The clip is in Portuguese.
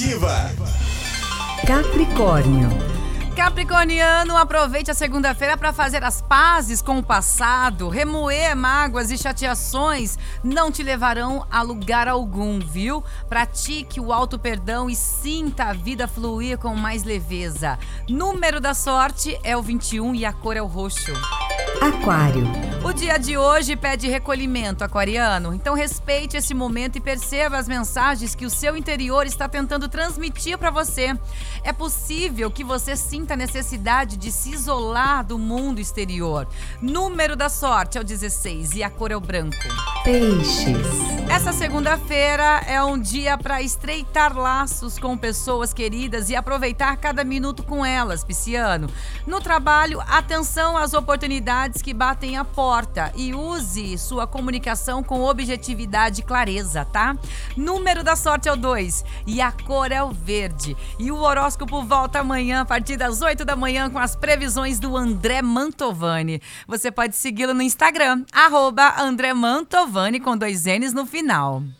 Positiva. Capricórnio. Capricorniano, aproveite a segunda-feira para fazer as pazes com o passado. Remoer mágoas e chateações não te levarão a lugar algum, viu? Pratique o auto perdão e sinta a vida fluir com mais leveza. Número da sorte é o 21 e a cor é o roxo. Aquário. O dia de hoje pede recolhimento, aquariano. Então respeite esse momento e perceba as mensagens que o seu interior está tentando transmitir para você. É possível que você sinta a necessidade de se isolar do mundo exterior. Número da sorte é o 16 e a cor é o branco. Peixes. Essa segunda-feira é um dia para estreitar laços com pessoas queridas e aproveitar cada minuto com elas, Pisciano. No trabalho, atenção às oportunidades que batem a porta e use sua comunicação com objetividade e clareza, tá? Número da sorte é o 2 e a cor é o verde. E o horóscopo volta amanhã a partir das 8 da manhã com as previsões do André Mantovani. Você pode segui-lo no Instagram, André Mantovani com dois N's no final. Genau.